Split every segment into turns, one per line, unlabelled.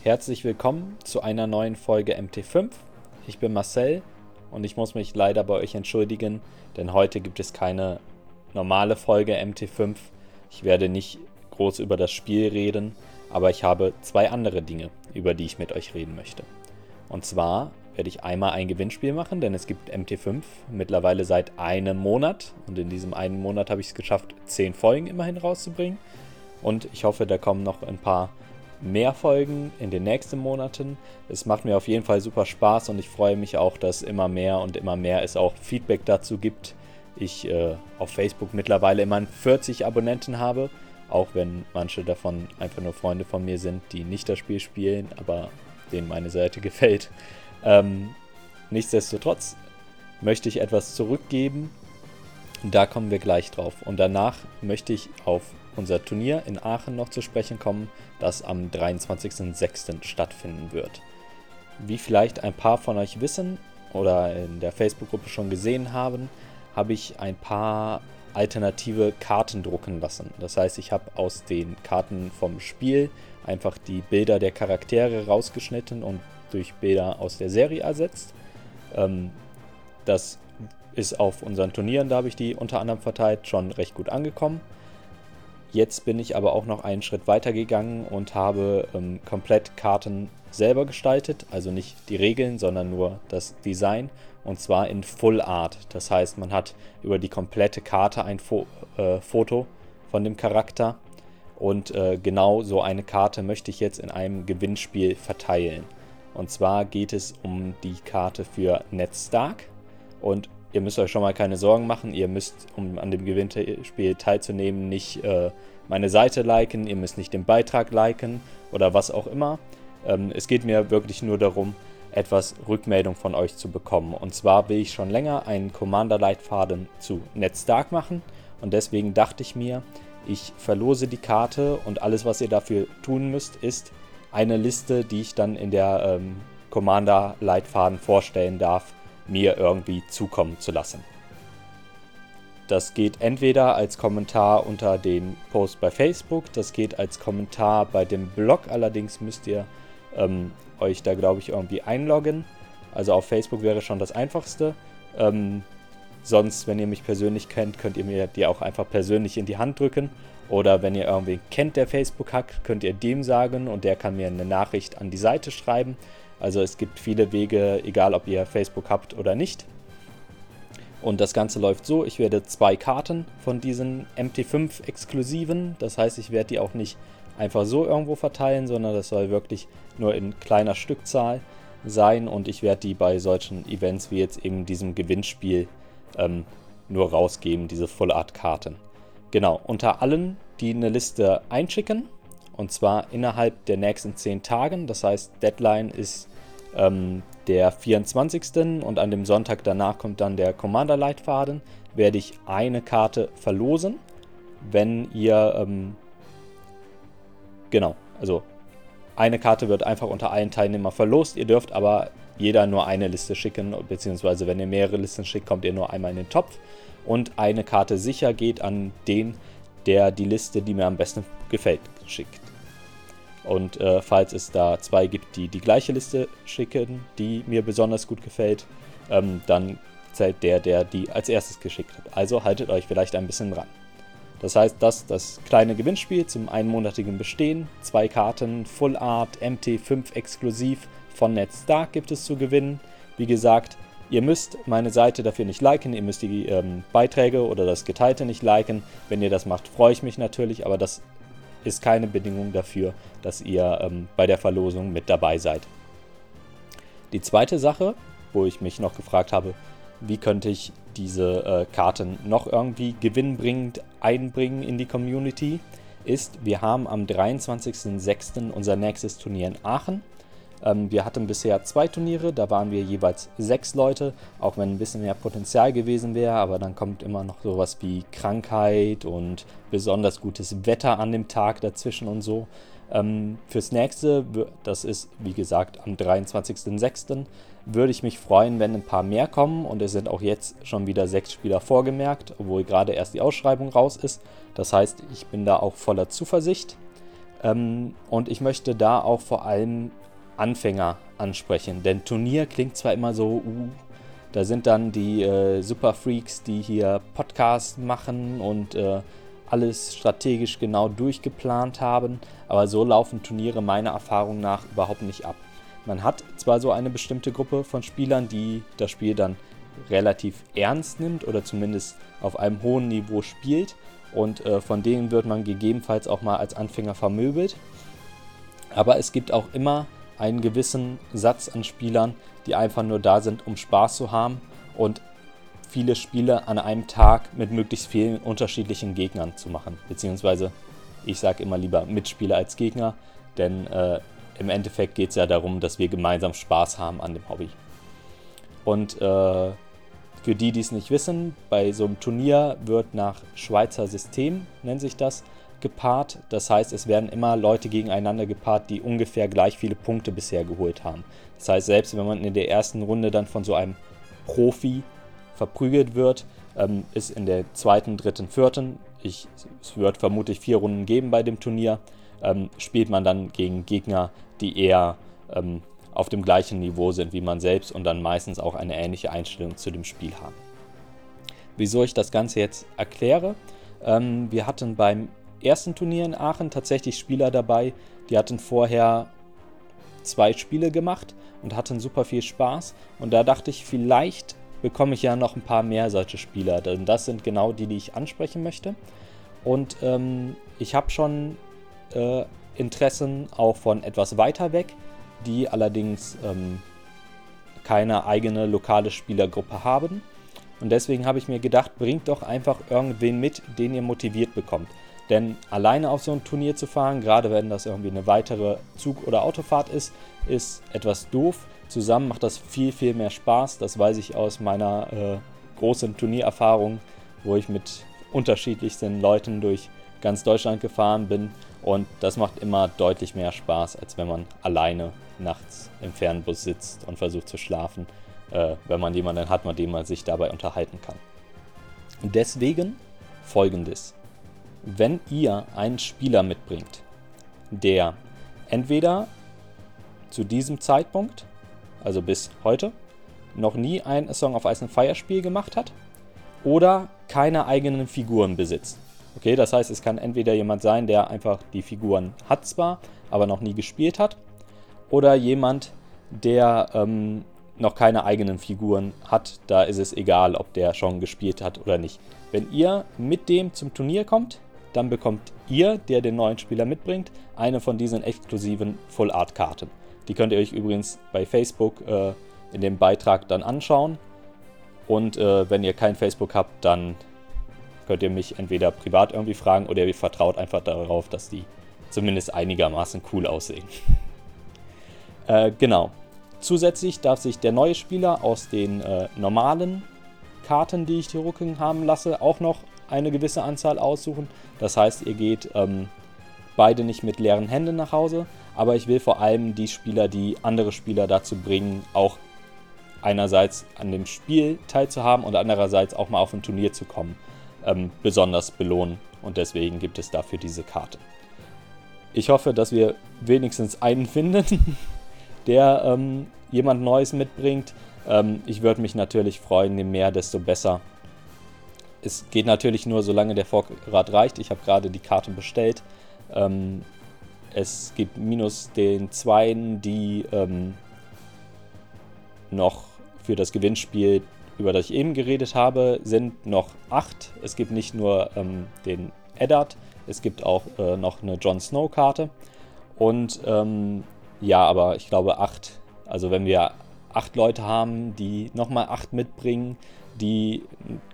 Herzlich willkommen zu einer neuen Folge MT5. Ich bin Marcel und ich muss mich leider bei euch entschuldigen, denn heute gibt es keine normale Folge MT5. Ich werde nicht groß über das Spiel reden, aber ich habe zwei andere Dinge, über die ich mit euch reden möchte. Und zwar werde ich einmal ein Gewinnspiel machen, denn es gibt MT5 mittlerweile seit einem Monat und in diesem einen Monat habe ich es geschafft, zehn Folgen immerhin rauszubringen. Und ich hoffe, da kommen noch ein paar mehr Folgen in den nächsten Monaten. Es macht mir auf jeden Fall super Spaß und ich freue mich auch, dass immer mehr und immer mehr es auch Feedback dazu gibt. Ich äh, auf Facebook mittlerweile immer 40 Abonnenten habe, auch wenn manche davon einfach nur Freunde von mir sind, die nicht das Spiel spielen, aber denen meine Seite gefällt. Ähm, nichtsdestotrotz möchte ich etwas zurückgeben. Da kommen wir gleich drauf. Und danach möchte ich auf unser Turnier in Aachen noch zu sprechen kommen, das am 23.06. stattfinden wird. Wie vielleicht ein paar von euch wissen oder in der Facebook-Gruppe schon gesehen haben, habe ich ein paar alternative Karten drucken lassen. Das heißt, ich habe aus den Karten vom Spiel einfach die Bilder der Charaktere rausgeschnitten und durch Bilder aus der Serie ersetzt. Ähm, das ist auf unseren Turnieren, da habe ich die unter anderem verteilt, schon recht gut angekommen. Jetzt bin ich aber auch noch einen Schritt weiter gegangen und habe ähm, komplett Karten selber gestaltet, also nicht die Regeln, sondern nur das Design und zwar in Full Art. Das heißt, man hat über die komplette Karte ein Fo äh, Foto von dem Charakter und äh, genau so eine Karte möchte ich jetzt in einem Gewinnspiel verteilen. Und zwar geht es um die Karte für Ned Stark und ihr müsst euch schon mal keine Sorgen machen. Ihr müsst, um an dem Gewinnspiel teilzunehmen, nicht äh, meine Seite liken, ihr müsst nicht den Beitrag liken oder was auch immer. Ähm, es geht mir wirklich nur darum, etwas Rückmeldung von euch zu bekommen. Und zwar will ich schon länger einen Commander-Leitfaden zu Ned Stark machen. Und deswegen dachte ich mir, ich verlose die Karte und alles, was ihr dafür tun müsst, ist eine Liste, die ich dann in der ähm, Commander-Leitfaden vorstellen darf, mir irgendwie zukommen zu lassen. Das geht entweder als Kommentar unter den Post bei Facebook, das geht als Kommentar bei dem Blog, allerdings müsst ihr ähm, euch da, glaube ich, irgendwie einloggen. Also auf Facebook wäre schon das einfachste. Ähm, sonst, wenn ihr mich persönlich kennt, könnt ihr mir die auch einfach persönlich in die Hand drücken. Oder wenn ihr irgendwen kennt, der Facebook hat, könnt ihr dem sagen und der kann mir eine Nachricht an die Seite schreiben. Also es gibt viele Wege, egal ob ihr Facebook habt oder nicht. Und das Ganze läuft so, ich werde zwei Karten von diesen MT5 exklusiven, das heißt, ich werde die auch nicht einfach so irgendwo verteilen, sondern das soll wirklich nur in kleiner Stückzahl sein und ich werde die bei solchen Events wie jetzt eben diesem Gewinnspiel ähm, nur rausgeben, diese Full Art Karten. Genau, unter allen, die eine Liste einschicken, und zwar innerhalb der nächsten 10 Tagen. Das heißt, Deadline ist ähm, der 24. und an dem Sonntag danach kommt dann der Commander-Leitfaden. Werde ich eine Karte verlosen, wenn ihr. Ähm, genau, also eine Karte wird einfach unter allen Teilnehmern verlost. Ihr dürft aber jeder nur eine Liste schicken, beziehungsweise wenn ihr mehrere Listen schickt, kommt ihr nur einmal in den Topf. Und eine Karte sicher geht an den, der die Liste, die mir am besten gefällt, schickt. Und äh, falls es da zwei gibt, die die gleiche Liste schicken, die mir besonders gut gefällt, ähm, dann zählt der, der die als erstes geschickt hat. Also haltet euch vielleicht ein bisschen dran. Das heißt, das das kleine Gewinnspiel zum einmonatigen Bestehen. Zwei Karten Full Art MT5 exklusiv von Ned Stark gibt es zu gewinnen. Wie gesagt, ihr müsst meine Seite dafür nicht liken, ihr müsst die ähm, Beiträge oder das Geteilte nicht liken. Wenn ihr das macht, freue ich mich natürlich, aber das ist keine Bedingung dafür, dass ihr ähm, bei der Verlosung mit dabei seid. Die zweite Sache, wo ich mich noch gefragt habe, wie könnte ich diese äh, Karten noch irgendwie gewinnbringend einbringen in die Community, ist, wir haben am 23.06. unser nächstes Turnier in Aachen. Ähm, wir hatten bisher zwei Turniere, da waren wir jeweils sechs Leute, auch wenn ein bisschen mehr Potenzial gewesen wäre, aber dann kommt immer noch sowas wie Krankheit und besonders gutes Wetter an dem Tag dazwischen und so. Ähm, fürs nächste, das ist wie gesagt am 23.06., würde ich mich freuen, wenn ein paar mehr kommen und es sind auch jetzt schon wieder sechs Spieler vorgemerkt, obwohl gerade erst die Ausschreibung raus ist. Das heißt, ich bin da auch voller Zuversicht. Ähm, und ich möchte da auch vor allem Anfänger ansprechen. Denn Turnier klingt zwar immer so, uh, da sind dann die äh, Superfreaks, die hier Podcasts machen und äh, alles strategisch genau durchgeplant haben, aber so laufen Turniere meiner Erfahrung nach überhaupt nicht ab. Man hat zwar so eine bestimmte Gruppe von Spielern, die das Spiel dann relativ ernst nimmt oder zumindest auf einem hohen Niveau spielt und äh, von denen wird man gegebenenfalls auch mal als Anfänger vermöbelt. Aber es gibt auch immer einen gewissen Satz an Spielern, die einfach nur da sind, um Spaß zu haben und viele Spiele an einem Tag mit möglichst vielen unterschiedlichen Gegnern zu machen. Beziehungsweise, ich sage immer lieber Mitspieler als Gegner, denn äh, im Endeffekt geht es ja darum, dass wir gemeinsam Spaß haben an dem Hobby. Und äh, für die, die es nicht wissen, bei so einem Turnier wird nach Schweizer System, nennt sich das, gepaart. Das heißt, es werden immer Leute gegeneinander gepaart, die ungefähr gleich viele Punkte bisher geholt haben. Das heißt, selbst wenn man in der ersten Runde dann von so einem Profi verprügelt wird, ähm, ist in der zweiten, dritten, vierten, ich, es wird vermutlich vier Runden geben bei dem Turnier, ähm, spielt man dann gegen Gegner, die eher ähm, auf dem gleichen Niveau sind wie man selbst und dann meistens auch eine ähnliche Einstellung zu dem Spiel haben. Wieso ich das Ganze jetzt erkläre, ähm, wir hatten beim ersten Turnier in Aachen tatsächlich Spieler dabei, die hatten vorher zwei Spiele gemacht und hatten super viel Spaß. Und da dachte ich, vielleicht bekomme ich ja noch ein paar mehr solche Spieler, denn das sind genau die, die ich ansprechen möchte. Und ähm, ich habe schon äh, Interessen auch von etwas weiter weg, die allerdings ähm, keine eigene lokale Spielergruppe haben. Und deswegen habe ich mir gedacht, bringt doch einfach irgendwen mit, den ihr motiviert bekommt. Denn alleine auf so ein Turnier zu fahren, gerade wenn das irgendwie eine weitere Zug- oder Autofahrt ist, ist etwas doof. Zusammen macht das viel, viel mehr Spaß. Das weiß ich aus meiner äh, großen Turniererfahrung, wo ich mit unterschiedlichsten Leuten durch ganz Deutschland gefahren bin. Und das macht immer deutlich mehr Spaß, als wenn man alleine nachts im Fernbus sitzt und versucht zu schlafen, äh, wenn man jemanden hat, mit dem man sich dabei unterhalten kann. Deswegen folgendes wenn ihr einen Spieler mitbringt, der entweder zu diesem Zeitpunkt, also bis heute, noch nie ein Song of Ice and Fire Spiel gemacht hat oder keine eigenen Figuren besitzt. Okay, das heißt, es kann entweder jemand sein, der einfach die Figuren hat zwar, aber noch nie gespielt hat, oder jemand, der ähm, noch keine eigenen Figuren hat. Da ist es egal, ob der schon gespielt hat oder nicht. Wenn ihr mit dem zum Turnier kommt, dann bekommt ihr, der den neuen Spieler mitbringt, eine von diesen exklusiven Full Art Karten. Die könnt ihr euch übrigens bei Facebook äh, in dem Beitrag dann anschauen. Und äh, wenn ihr kein Facebook habt, dann könnt ihr mich entweder privat irgendwie fragen oder ihr vertraut einfach darauf, dass die zumindest einigermaßen cool aussehen. äh, genau. Zusätzlich darf sich der neue Spieler aus den äh, normalen Karten, die ich die Rücken haben lasse, auch noch eine gewisse Anzahl aussuchen. Das heißt, ihr geht ähm, beide nicht mit leeren Händen nach Hause, aber ich will vor allem die Spieler, die andere Spieler dazu bringen, auch einerseits an dem Spiel teilzuhaben und andererseits auch mal auf ein Turnier zu kommen, ähm, besonders belohnen. Und deswegen gibt es dafür diese Karte. Ich hoffe, dass wir wenigstens einen finden, der ähm, jemand Neues mitbringt. Ähm, ich würde mich natürlich freuen, je mehr, desto besser es geht natürlich nur, solange der Vorrat reicht. Ich habe gerade die Karte bestellt. Ähm, es gibt minus den Zweien, die ähm, noch für das Gewinnspiel, über das ich eben geredet habe, sind noch acht. Es gibt nicht nur ähm, den Eddard, es gibt auch äh, noch eine Jon Snow Karte. Und ähm, ja, aber ich glaube acht. Also wenn wir acht Leute haben, die nochmal acht mitbringen, die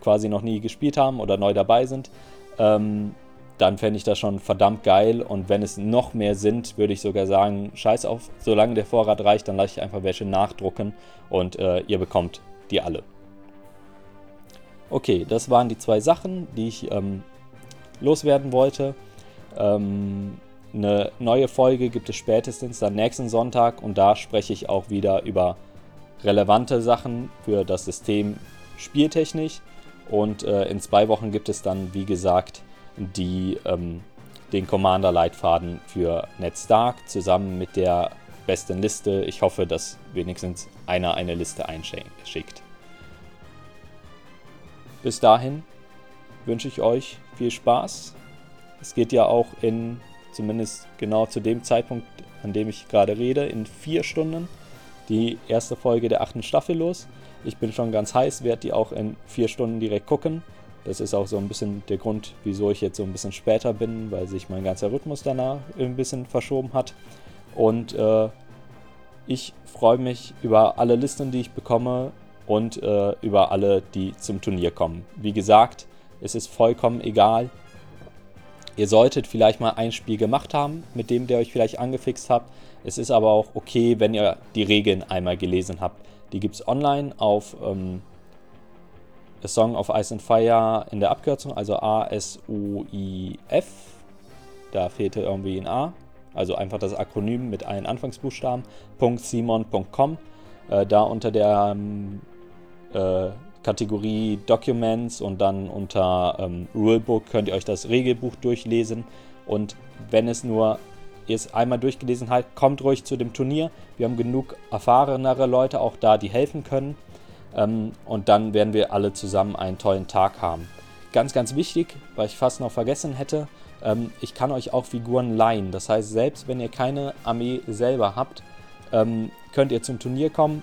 quasi noch nie gespielt haben oder neu dabei sind, ähm, dann fände ich das schon verdammt geil. Und wenn es noch mehr sind, würde ich sogar sagen, scheiß auf, solange der Vorrat reicht, dann lasse ich einfach welche nachdrucken und äh, ihr bekommt die alle. Okay, das waren die zwei Sachen, die ich ähm, loswerden wollte. Ähm, eine neue Folge gibt es spätestens dann nächsten Sonntag und da spreche ich auch wieder über relevante Sachen für das System spieltechnisch. Und äh, in zwei Wochen gibt es dann, wie gesagt, die, ähm, den Commander-Leitfaden für Ned Stark zusammen mit der besten Liste. Ich hoffe, dass wenigstens einer eine Liste einschickt. Bis dahin wünsche ich euch viel Spaß. Es geht ja auch in, zumindest genau zu dem Zeitpunkt, an dem ich gerade rede, in vier Stunden die erste Folge der achten Staffel los. Ich bin schon ganz heiß, werde die auch in vier Stunden direkt gucken. Das ist auch so ein bisschen der Grund, wieso ich jetzt so ein bisschen später bin, weil sich mein ganzer Rhythmus danach ein bisschen verschoben hat. Und äh, ich freue mich über alle Listen, die ich bekomme und äh, über alle, die zum Turnier kommen. Wie gesagt, es ist vollkommen egal. Ihr solltet vielleicht mal ein Spiel gemacht haben, mit dem der euch vielleicht angefixt habt. Es ist aber auch okay, wenn ihr die Regeln einmal gelesen habt. Die gibt es online auf ähm, A Song of Ice and Fire in der Abkürzung, also A-S-U-I-F. Da fehlte irgendwie ein A. Also einfach das Akronym mit allen Anfangsbuchstaben. .simon.com. Äh, da unter der ähm, äh, Kategorie Documents und dann unter ähm, Rulebook könnt ihr euch das Regelbuch durchlesen. Und wenn es nur ihr es einmal durchgelesen habt, kommt ruhig zu dem Turnier. Wir haben genug erfahrenere Leute auch da, die helfen können. Ähm, und dann werden wir alle zusammen einen tollen Tag haben. Ganz, ganz wichtig, weil ich fast noch vergessen hätte, ähm, ich kann euch auch Figuren leihen. Das heißt, selbst wenn ihr keine Armee selber habt, ähm, könnt ihr zum Turnier kommen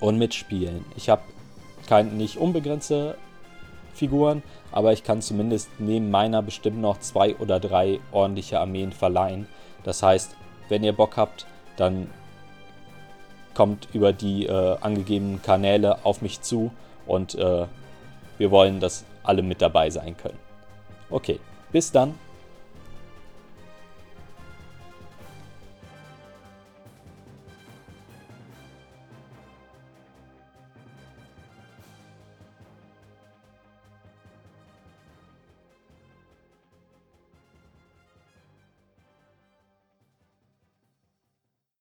und mitspielen. Ich habe nicht unbegrenzte Figuren, aber ich kann zumindest neben meiner bestimmt noch zwei oder drei ordentliche Armeen verleihen. Das heißt, wenn ihr Bock habt, dann kommt über die äh, angegebenen Kanäle auf mich zu und äh, wir wollen, dass alle mit dabei sein können. Okay, bis dann.